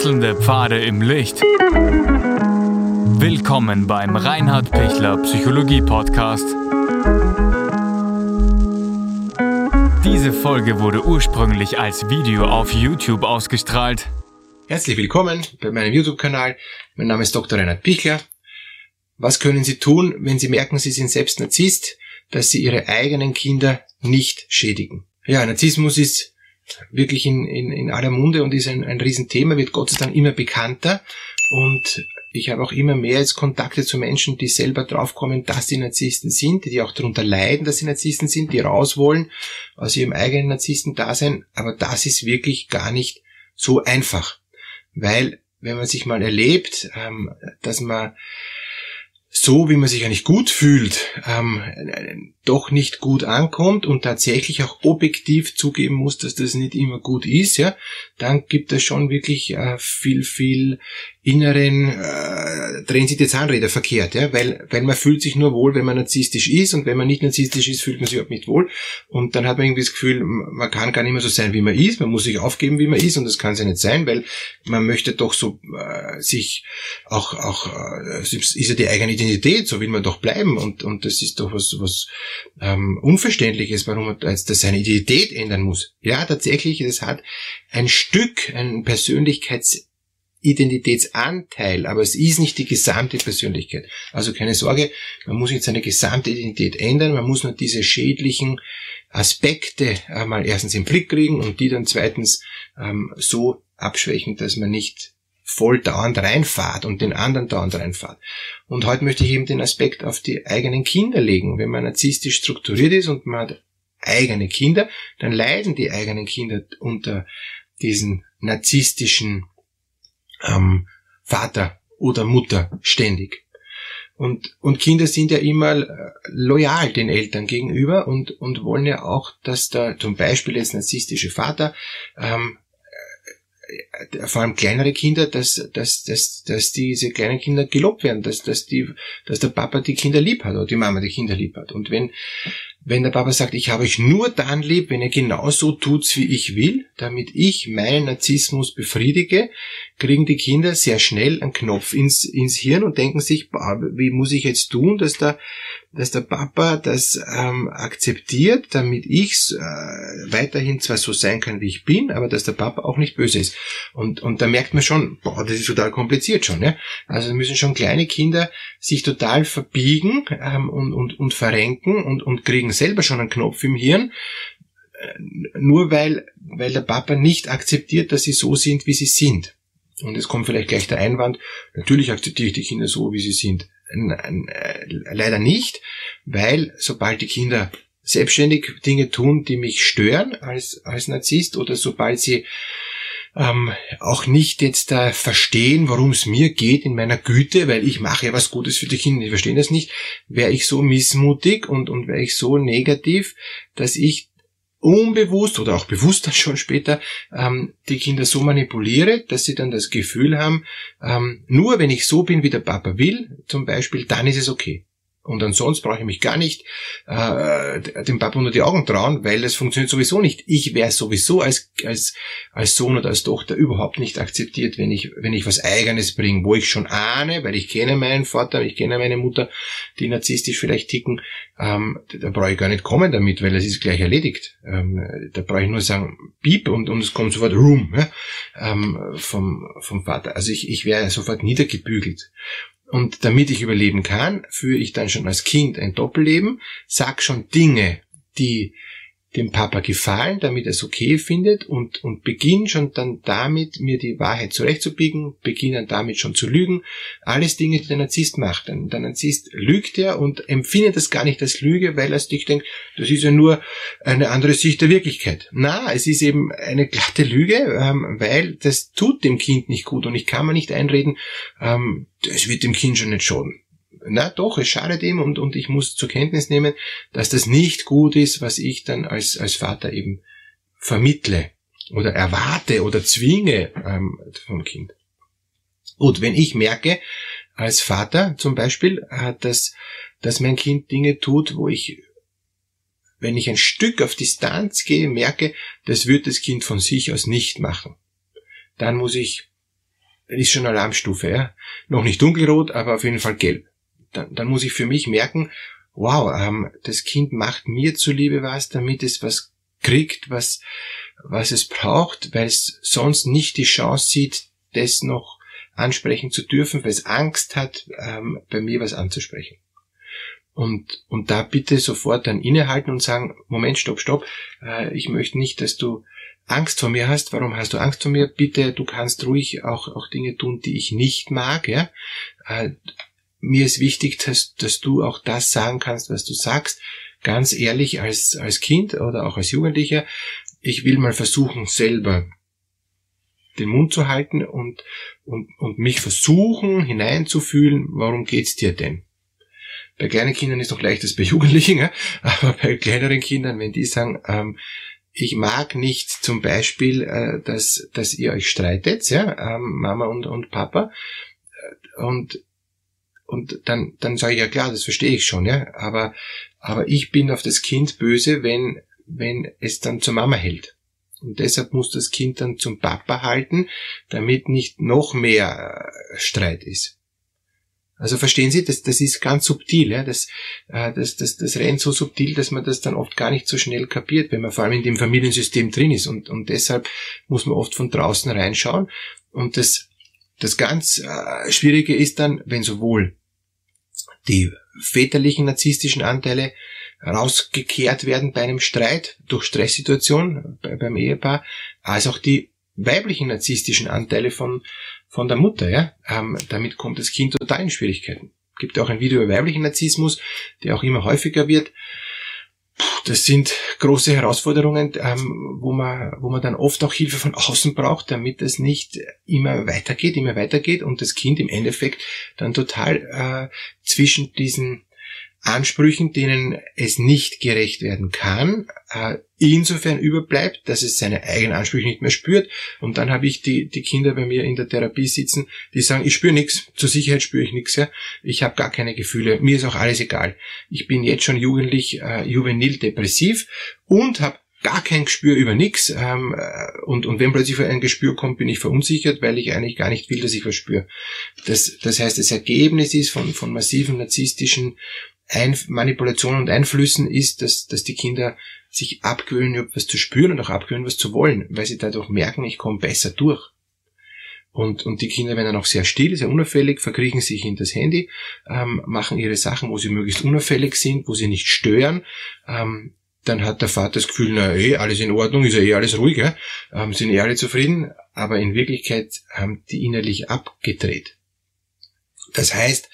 Wechselnde Pfade im Licht. Willkommen beim Reinhard Pichler Psychologie Podcast. Diese Folge wurde ursprünglich als Video auf YouTube ausgestrahlt. Herzlich willkommen bei meinem YouTube-Kanal. Mein Name ist Dr. Reinhard Pichler. Was können Sie tun, wenn Sie merken, Sie sind selbst Narzisst, dass Sie Ihre eigenen Kinder nicht schädigen? Ja, Narzissmus ist wirklich in, in, in aller Munde und ist ein, ein Riesenthema, wird Gott sei Dank immer bekannter. Und ich habe auch immer mehr jetzt Kontakte zu Menschen, die selber draufkommen, dass sie Narzissten sind, die auch darunter leiden, dass sie Narzissten sind, die raus wollen aus ihrem eigenen Narzissten-Dasein. Aber das ist wirklich gar nicht so einfach. Weil, wenn man sich mal erlebt, ähm, dass man so, wie man sich eigentlich gut fühlt, ähm, doch nicht gut ankommt und tatsächlich auch objektiv zugeben muss, dass das nicht immer gut ist, ja, dann gibt es schon wirklich äh, viel, viel inneren äh, drehen sich die Zahnräder verkehrt, ja, weil, weil man fühlt sich nur wohl, wenn man narzisstisch ist und wenn man nicht narzisstisch ist, fühlt man sich überhaupt nicht wohl und dann hat man irgendwie das Gefühl, man kann gar nicht mehr so sein, wie man ist, man muss sich aufgeben, wie man ist und das kann es ja nicht sein, weil man möchte doch so äh, sich auch, auch äh, ist ja die eigene Identität, so will man doch bleiben und, und das ist doch was, was ähm, Unverständliches, warum man jetzt seine Identität ändern muss. Ja, tatsächlich, das hat ein Stück, ein Persönlichkeits Identitätsanteil, aber es ist nicht die gesamte Persönlichkeit. Also keine Sorge, man muss nicht seine gesamte Identität ändern, man muss nur diese schädlichen Aspekte einmal erstens im Blick kriegen und die dann zweitens ähm, so abschwächen, dass man nicht voll dauernd reinfahrt und den anderen dauernd reinfahrt. Und heute möchte ich eben den Aspekt auf die eigenen Kinder legen. Wenn man narzisstisch strukturiert ist und man hat eigene Kinder, dann leiden die eigenen Kinder unter diesen narzisstischen ähm, Vater oder Mutter ständig. Und, und Kinder sind ja immer äh, loyal den Eltern gegenüber und, und wollen ja auch, dass da zum Beispiel jetzt narzisstische Vater, ähm, äh, vor allem kleinere Kinder, dass, dass, dass, dass diese kleinen Kinder gelobt werden, dass, dass, die, dass der Papa die Kinder lieb hat oder die Mama die Kinder lieb hat. Und wenn, wenn der Papa sagt, ich habe euch nur dann lieb, wenn ihr genauso tut's, wie ich will, damit ich meinen Narzissmus befriedige, kriegen die Kinder sehr schnell einen Knopf ins, ins Hirn und denken sich, wie muss ich jetzt tun, dass der, dass der Papa das ähm, akzeptiert, damit ich äh, weiterhin zwar so sein kann, wie ich bin, aber dass der Papa auch nicht böse ist. Und, und da merkt man schon, boah, das ist total kompliziert schon. Ja? Also müssen schon kleine Kinder sich total verbiegen ähm, und, und, und verrenken und, und kriegen selber schon einen Knopf im Hirn, äh, nur weil, weil der Papa nicht akzeptiert, dass sie so sind, wie sie sind. Und es kommt vielleicht gleich der Einwand, natürlich akzeptiere ich die Kinder so, wie sie sind. Äh, leider nicht, weil sobald die Kinder selbstständig Dinge tun, die mich stören als, als Narzisst oder sobald sie ähm, auch nicht jetzt da verstehen, worum es mir geht in meiner Güte, weil ich mache ja was Gutes für die Kinder, die verstehen das nicht, wäre ich so missmutig und, und wäre ich so negativ, dass ich unbewusst oder auch bewusster schon später ähm, die Kinder so manipuliere, dass sie dann das Gefühl haben, ähm, nur wenn ich so bin, wie der Papa will, zum Beispiel, dann ist es okay. Und ansonsten brauche ich mich gar nicht äh, dem Papa unter die Augen trauen, weil das funktioniert sowieso nicht. Ich wäre sowieso als, als, als Sohn oder als Tochter überhaupt nicht akzeptiert, wenn ich, wenn ich was Eigenes bringe, wo ich schon ahne, weil ich kenne meinen Vater, ich kenne meine Mutter, die narzisstisch vielleicht ticken, ähm, da brauche ich gar nicht kommen damit, weil es ist gleich erledigt. Ähm, da brauche ich nur sagen, piep und, und es kommt sofort Room ja, ähm, vom, vom Vater. Also ich, ich wäre sofort niedergebügelt. Und damit ich überleben kann, führe ich dann schon als Kind ein Doppelleben, sag schon Dinge, die dem Papa gefallen, damit er es okay findet und, und beginn schon dann damit, mir die Wahrheit zurechtzubiegen, beginnen damit schon zu lügen. Alles Dinge, die der Narzisst macht. Der Narzisst lügt ja und empfindet das gar nicht als Lüge, weil er sich denkt, das ist ja nur eine andere Sicht der Wirklichkeit. Na, es ist eben eine glatte Lüge, ähm, weil das tut dem Kind nicht gut und ich kann mir nicht einreden, ähm, das wird dem Kind schon nicht schaden na doch, es schadet ihm und, und ich muss zur Kenntnis nehmen, dass das nicht gut ist, was ich dann als, als Vater eben vermittle oder erwarte oder zwinge ähm, vom Kind. Gut, wenn ich merke, als Vater zum Beispiel, äh, dass, dass mein Kind Dinge tut, wo ich, wenn ich ein Stück auf Distanz gehe, merke, das wird das Kind von sich aus nicht machen, dann muss ich ist schon Alarmstufe, ja. Noch nicht dunkelrot, aber auf jeden Fall gelb. Dann, dann muss ich für mich merken, wow, ähm, das Kind macht mir zuliebe was, damit es was kriegt, was, was es braucht, weil es sonst nicht die Chance sieht, das noch ansprechen zu dürfen, weil es Angst hat, ähm, bei mir was anzusprechen. Und, und da bitte sofort dann innehalten und sagen, Moment, stopp, stopp, äh, ich möchte nicht, dass du Angst vor mir hast. Warum hast du Angst vor mir? Bitte, du kannst ruhig auch, auch Dinge tun, die ich nicht mag, ja. Äh, mir ist wichtig, dass, dass du auch das sagen kannst, was du sagst. Ganz ehrlich als, als Kind oder auch als Jugendlicher. Ich will mal versuchen, selber den Mund zu halten und, und, und mich versuchen hineinzufühlen, warum geht's dir denn? Bei kleinen Kindern ist noch leicht als bei Jugendlichen, aber bei kleineren Kindern, wenn die sagen, ähm, ich mag nicht zum Beispiel, äh, dass, dass ihr euch streitet, ja, ähm, Mama und, und Papa, äh, und und dann, dann sage ich ja klar, das verstehe ich schon, ja, aber, aber ich bin auf das Kind böse, wenn, wenn es dann zur Mama hält. Und deshalb muss das Kind dann zum Papa halten, damit nicht noch mehr äh, Streit ist. Also verstehen Sie, das, das ist ganz subtil, ja? das, äh, das, das, das rennt so subtil, dass man das dann oft gar nicht so schnell kapiert, wenn man vor allem in dem Familiensystem drin ist. Und, und deshalb muss man oft von draußen reinschauen. Und das, das ganz äh, Schwierige ist dann, wenn sowohl die väterlichen narzisstischen Anteile rausgekehrt werden bei einem Streit durch Stresssituation beim Ehepaar, als auch die weiblichen narzisstischen Anteile von, von der Mutter. Ja? Ähm, damit kommt das Kind total in Schwierigkeiten. Es gibt auch ein Video über weiblichen Narzissmus, der auch immer häufiger wird. Das sind große Herausforderungen, ähm, wo man, wo man dann oft auch Hilfe von außen braucht, damit es nicht immer weitergeht, immer weitergeht und das Kind im Endeffekt dann total äh, zwischen diesen Ansprüchen, denen es nicht gerecht werden kann, äh, insofern überbleibt, dass es seine eigenen Ansprüche nicht mehr spürt. Und dann habe ich die, die Kinder bei mir in der Therapie sitzen, die sagen, ich spüre nichts, zur Sicherheit spüre ich nichts, ja. ich habe gar keine Gefühle, mir ist auch alles egal. Ich bin jetzt schon jugendlich, äh, juvenil depressiv und habe gar kein Gespür über nichts ähm, äh, und, und wenn plötzlich ein Gespür kommt, bin ich verunsichert, weil ich eigentlich gar nicht will, dass ich was spüre. Das, das heißt, das Ergebnis ist von, von massiven narzisstischen ein Manipulationen und Einflüssen ist, dass, dass die Kinder sich abgewöhnen, etwas zu spüren und auch abgewöhnen, was zu wollen, weil sie dadurch merken, ich komme besser durch. Und, und die Kinder werden dann auch sehr still, sehr unauffällig, verkriechen sich in das Handy, ähm, machen ihre Sachen, wo sie möglichst unauffällig sind, wo sie nicht stören. Ähm, dann hat der Vater das Gefühl, na eh, alles in Ordnung, ist ja eh alles ruhig, ja? ähm, sind eh alle zufrieden, aber in Wirklichkeit haben die innerlich abgedreht. Das heißt,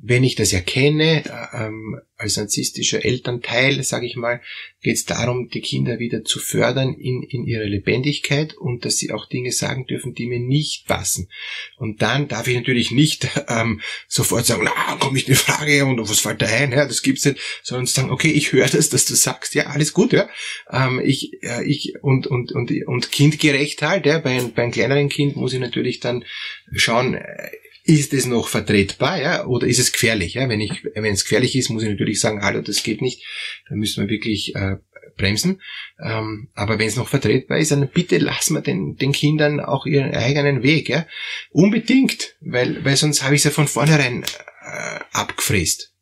wenn ich das erkenne, ähm, als narzisstischer Elternteil, sage ich mal, geht es darum, die Kinder wieder zu fördern in, in ihrer Lebendigkeit und dass sie auch Dinge sagen dürfen, die mir nicht passen. Und dann darf ich natürlich nicht ähm, sofort sagen, na, komm ich eine Frage und was fällt da ein, ja, das gibt's nicht, sondern sagen, okay, ich höre das, dass du sagst, ja, alles gut, ja. Ähm, ich, äh, ich und, und, und, und kindgerecht halt, ja, bei, bei einem kleineren Kind muss ich natürlich dann schauen, äh, ist es noch vertretbar, ja, oder ist es gefährlich? Ja? Wenn ich, wenn es gefährlich ist, muss ich natürlich sagen, hallo, das geht nicht. Dann müssen wir wirklich äh, bremsen. Ähm, aber wenn es noch vertretbar ist, dann bitte lassen wir den, den Kindern auch ihren eigenen Weg, ja. Unbedingt, weil, weil sonst habe ich es ja von vornherein äh, abgefräst.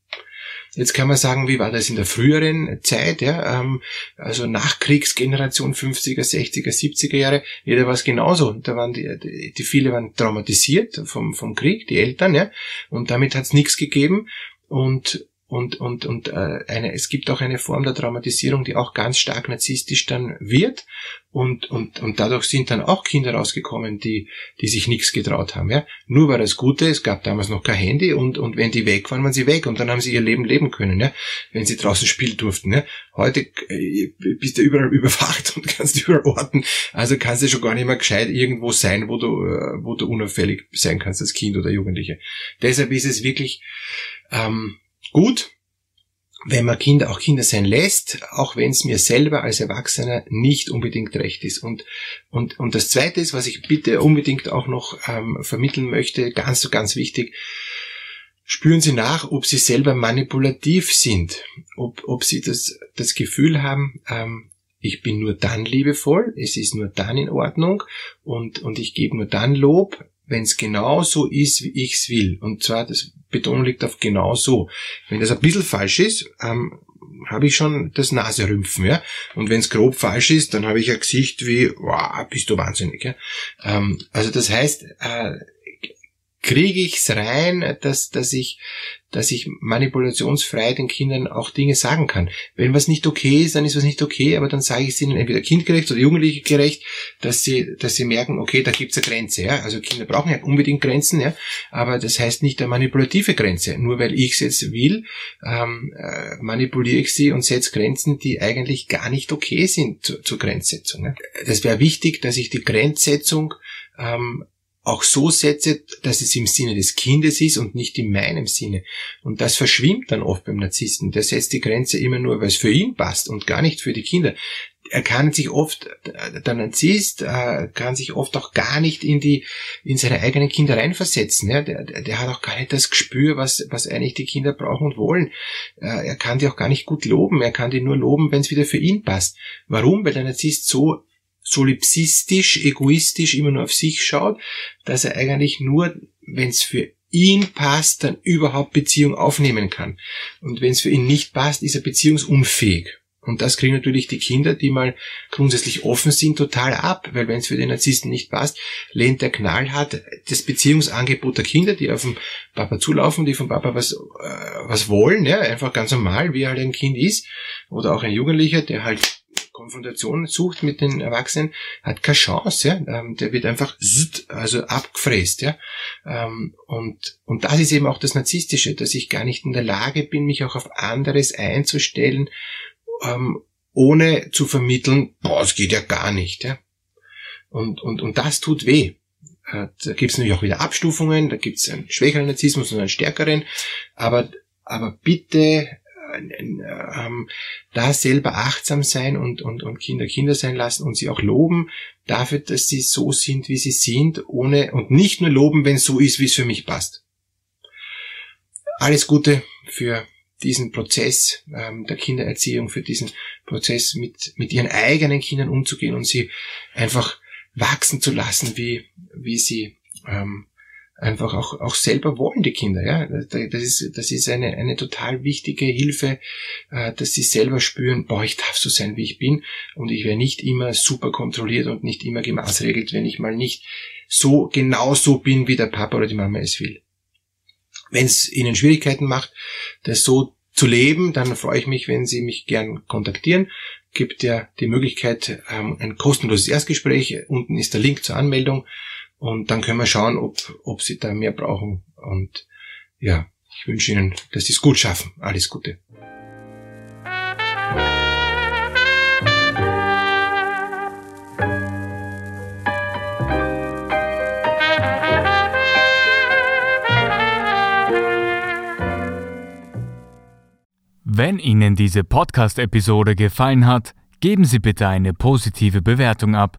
Jetzt kann man sagen, wie war das in der früheren Zeit, ja, ähm, also Nachkriegsgeneration 50er, 60er, 70er Jahre, jeder war es genauso. Da waren die, die, die viele waren traumatisiert vom, vom Krieg, die Eltern, ja, und damit hat es nichts gegeben. Und und und und äh, eine es gibt auch eine Form der Traumatisierung, die auch ganz stark narzisstisch dann wird und und und dadurch sind dann auch Kinder rausgekommen, die die sich nichts getraut haben, ja. Nur war das Gute, es gab damals noch kein Handy und und wenn die weg waren, waren sie weg und dann haben sie ihr Leben leben können, ja, wenn sie draußen spielen durften, ja. Heute äh, bist du überall überwacht und kannst überall orten, also kannst du schon gar nicht mehr gescheit irgendwo sein, wo du äh, wo du unauffällig sein kannst als Kind oder Jugendliche. Deshalb ist es wirklich ähm, gut, wenn man Kinder auch Kinder sein lässt, auch wenn es mir selber als Erwachsener nicht unbedingt recht ist. Und, und, und das Zweite ist, was ich bitte unbedingt auch noch ähm, vermitteln möchte, ganz, ganz wichtig, spüren Sie nach, ob Sie selber manipulativ sind, ob, ob Sie das, das Gefühl haben, ähm, ich bin nur dann liebevoll, es ist nur dann in Ordnung und, und ich gebe nur dann Lob, wenn es genau so ist, wie ich's will. Und zwar, das Beton liegt auf genau so. Wenn das ein bisschen falsch ist, ähm, habe ich schon das Naserümpfen, ja. Und wenn es grob falsch ist, dann habe ich ein Gesicht wie, wow, bist du wahnsinnig, ja. Ähm, also das heißt, äh, kriege ich's rein, dass, dass ich, dass ich manipulationsfrei den Kindern auch Dinge sagen kann. Wenn was nicht okay ist, dann ist was nicht okay, aber dann sage ich es ihnen entweder kindgerecht oder jugendlich gerecht, dass sie, dass sie merken, okay, da gibt's eine Grenze, ja. Also Kinder brauchen ja unbedingt Grenzen, ja. Aber das heißt nicht eine manipulative Grenze. Nur weil ich es jetzt will, ähm, äh, manipuliere ich sie und setze Grenzen, die eigentlich gar nicht okay sind zu, zur Grenzsetzung. Ja? Das wäre wichtig, dass ich die Grenzsetzung ähm, auch so setze, dass es im Sinne des Kindes ist und nicht in meinem Sinne. Und das verschwimmt dann oft beim Narzissten. Der setzt die Grenze immer nur, weil es für ihn passt und gar nicht für die Kinder. Er kann sich oft, der Narzisst äh, kann sich oft auch gar nicht in die, in seine eigenen Kinder reinversetzen. Der, der hat auch gar nicht das Gespür, was, was eigentlich die Kinder brauchen und wollen. Äh, er kann die auch gar nicht gut loben. Er kann die nur loben, wenn es wieder für ihn passt. Warum? Weil der Narzisst so solipsistisch, egoistisch immer nur auf sich schaut, dass er eigentlich nur, wenn es für ihn passt, dann überhaupt Beziehung aufnehmen kann. Und wenn es für ihn nicht passt, ist er beziehungsunfähig. Und das kriegen natürlich die Kinder, die mal grundsätzlich offen sind, total ab, weil wenn es für den Narzissten nicht passt, lehnt der knallhart das Beziehungsangebot der Kinder, die auf den Papa zulaufen, die vom Papa was, äh, was wollen, ja, einfach ganz normal, wie halt ein Kind ist, oder auch ein Jugendlicher, der halt Konfrontation sucht mit den Erwachsenen, hat keine Chance, ja. Ähm, der wird einfach also abgefräst, ja. Ähm, und, und das ist eben auch das Narzisstische, dass ich gar nicht in der Lage bin, mich auch auf anderes einzustellen, ähm, ohne zu vermitteln, boah, es geht ja gar nicht, ja. Und, und, und das tut weh. Äh, da gibt es natürlich auch wieder Abstufungen, da gibt es einen schwächeren Narzissmus und einen stärkeren, aber, aber bitte ähm, da selber achtsam sein und, und, und Kinder Kinder sein lassen und sie auch loben dafür, dass sie so sind, wie sie sind, ohne und nicht nur loben, wenn es so ist, wie es für mich passt. Alles Gute für diesen Prozess ähm, der Kindererziehung, für diesen Prozess mit, mit ihren eigenen Kindern umzugehen und sie einfach wachsen zu lassen, wie, wie sie ähm, einfach auch, auch selber wollen, die Kinder. Ja? Das ist, das ist eine, eine total wichtige Hilfe, äh, dass sie selber spüren, boah, ich darf so sein, wie ich bin und ich werde nicht immer super kontrolliert und nicht immer gemaßregelt, wenn ich mal nicht so genau so bin, wie der Papa oder die Mama es will. Wenn es ihnen Schwierigkeiten macht, das so zu leben, dann freue ich mich, wenn Sie mich gern kontaktieren. Gibt ja die Möglichkeit, ähm, ein kostenloses Erstgespräch. Unten ist der Link zur Anmeldung. Und dann können wir schauen, ob, ob sie da mehr brauchen. Und ja, ich wünsche Ihnen, dass Sie es gut schaffen. Alles Gute. Wenn Ihnen diese Podcast-Episode gefallen hat, geben Sie bitte eine positive Bewertung ab.